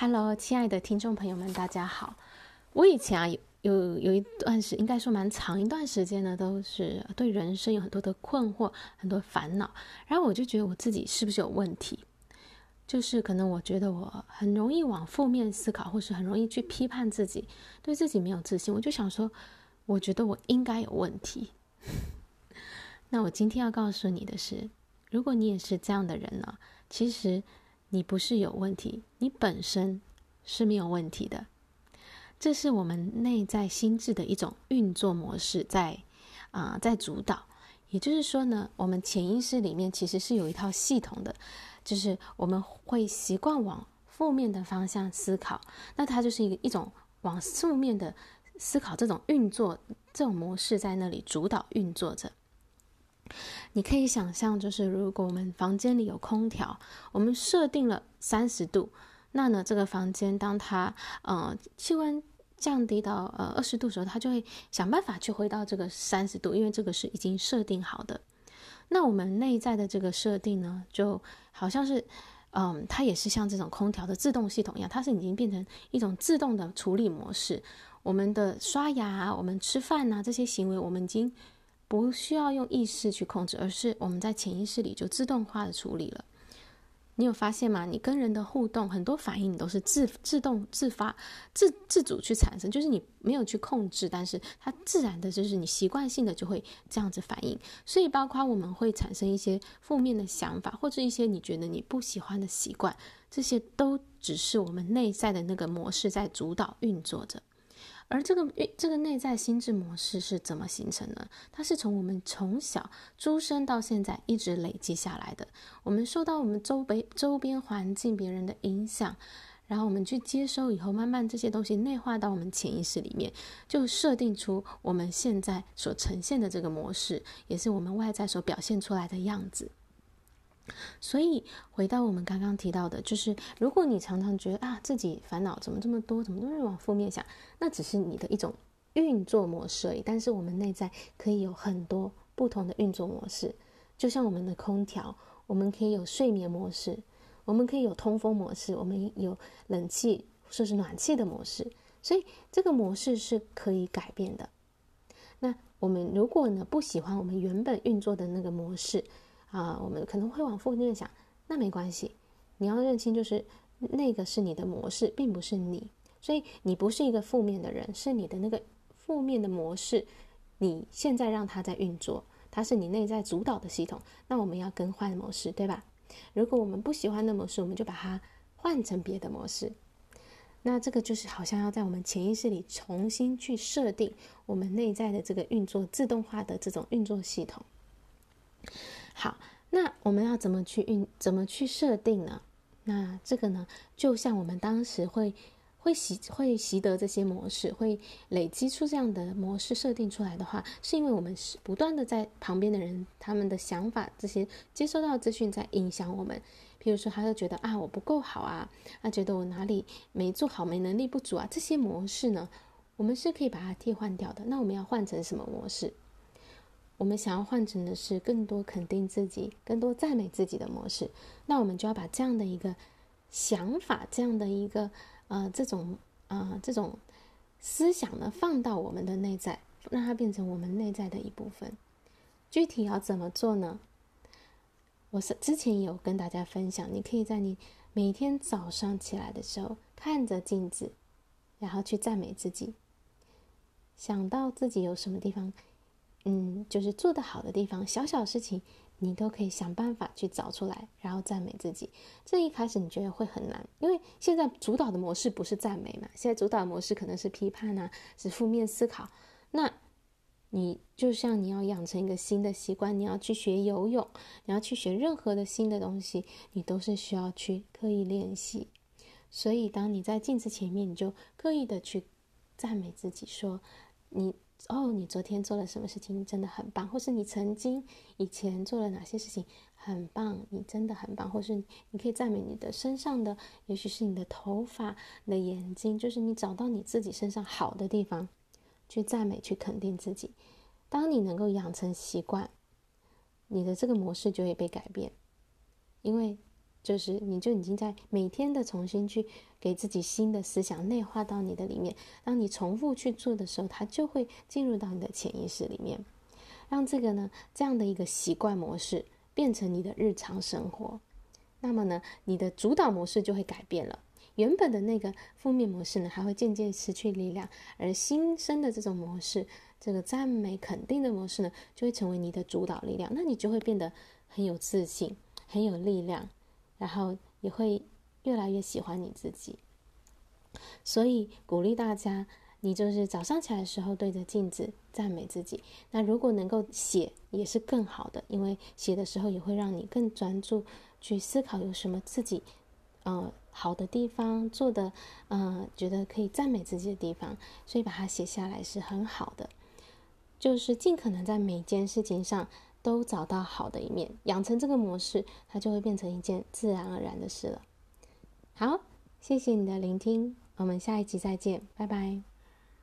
Hello，亲爱的听众朋友们，大家好。我以前啊，有有有一段时，应该说蛮长一段时间呢，都是对人生有很多的困惑，很多烦恼。然后我就觉得我自己是不是有问题？就是可能我觉得我很容易往负面思考，或是很容易去批判自己，对自己没有自信。我就想说，我觉得我应该有问题。那我今天要告诉你的是，如果你也是这样的人呢，其实。你不是有问题，你本身是没有问题的。这是我们内在心智的一种运作模式在，啊、在主导。也就是说呢，我们潜意识里面其实是有一套系统的，就是我们会习惯往负面的方向思考，那它就是一个一种往负面的思考这种运作这种模式在那里主导运作着。你可以想象，就是如果我们房间里有空调，我们设定了三十度，那呢，这个房间当它呃气温降低到呃二十度的时候，它就会想办法去回到这个三十度，因为这个是已经设定好的。那我们内在的这个设定呢，就好像是嗯、它也是像这种空调的自动系统一样，它是已经变成一种自动的处理模式。我们的刷牙，我们吃饭啊，这些行为，我们已经。不需要用意识去控制，而是我们在潜意识里就自动化的处理了。你有发现吗？你跟人的互动，很多反应你都是自自动自发、自自主去产生，就是你没有去控制，但是它自然的就是你习惯性的就会这样子反应。所以，包括我们会产生一些负面的想法，或者一些你觉得你不喜欢的习惯，这些都只是我们内在的那个模式在主导运作着。而这个这个内在心智模式是怎么形成的？它是从我们从小出生到现在一直累积下来的。我们受到我们周围周边环境别人的影响，然后我们去接收以后，慢慢这些东西内化到我们潜意识里面，就设定出我们现在所呈现的这个模式，也是我们外在所表现出来的样子。所以回到我们刚刚提到的，就是如果你常常觉得啊自己烦恼怎么这么多，怎么都是往负面想，那只是你的一种运作模式而已。但是我们内在可以有很多不同的运作模式，就像我们的空调，我们可以有睡眠模式，我们可以有通风模式，我们有冷气或是暖气的模式。所以这个模式是可以改变的。那我们如果呢不喜欢我们原本运作的那个模式，啊，我们可能会往负面想，那没关系。你要认清，就是那个是你的模式，并不是你。所以你不是一个负面的人，是你的那个负面的模式。你现在让它在运作，它是你内在主导的系统。那我们要更换模式，对吧？如果我们不喜欢的模式，我们就把它换成别的模式。那这个就是好像要在我们潜意识里重新去设定我们内在的这个运作自动化的这种运作系统。好，那我们要怎么去运，怎么去设定呢？那这个呢，就像我们当时会会习会习得这些模式，会累积出这样的模式设定出来的话，是因为我们是不断的在旁边的人他们的想法这些接收到资讯在影响我们。譬如说，他就觉得啊，我不够好啊，他觉得我哪里没做好，没能力不足啊，这些模式呢，我们是可以把它替换掉的。那我们要换成什么模式？我们想要换成的是更多肯定自己、更多赞美自己的模式，那我们就要把这样的一个想法、这样的一个呃这种呃这种思想呢，放到我们的内在，让它变成我们内在的一部分。具体要怎么做呢？我是之前有跟大家分享，你可以在你每天早上起来的时候，看着镜子，然后去赞美自己，想到自己有什么地方。嗯，就是做得好的地方，小小事情你都可以想办法去找出来，然后赞美自己。这一开始你觉得会很难，因为现在主导的模式不是赞美嘛，现在主导的模式可能是批判啊，是负面思考。那你就像你要养成一个新的习惯，你要去学游泳，你要去学任何的新的东西，你都是需要去刻意练习。所以当你在镜子前面，你就刻意的去赞美自己，说你。哦，你昨天做了什么事情真的很棒，或是你曾经以前做了哪些事情很棒，你真的很棒，或是你可以赞美你的身上的，也许是你的头发、你的眼睛，就是你找到你自己身上好的地方，去赞美、去肯定自己。当你能够养成习惯，你的这个模式就会被改变，因为就是你就已经在每天的重新去给自己新的思想内化到你的里面。当你重复去做的时候，它就会进入到你的潜意识里面，让这个呢，这样的一个习惯模式变成你的日常生活。那么呢，你的主导模式就会改变了。原本的那个负面模式呢，还会渐渐失去力量，而新生的这种模式，这个赞美肯定的模式呢，就会成为你的主导力量。那你就会变得很有自信，很有力量。然后也会越来越喜欢你自己，所以鼓励大家，你就是早上起来的时候对着镜子赞美自己。那如果能够写，也是更好的，因为写的时候也会让你更专注去思考有什么自己，呃，好的地方做的，呃，觉得可以赞美自己的地方，所以把它写下来是很好的，就是尽可能在每件事情上。都找到好的一面，养成这个模式，它就会变成一件自然而然的事了。好，谢谢你的聆听，我们下一集再见，拜拜。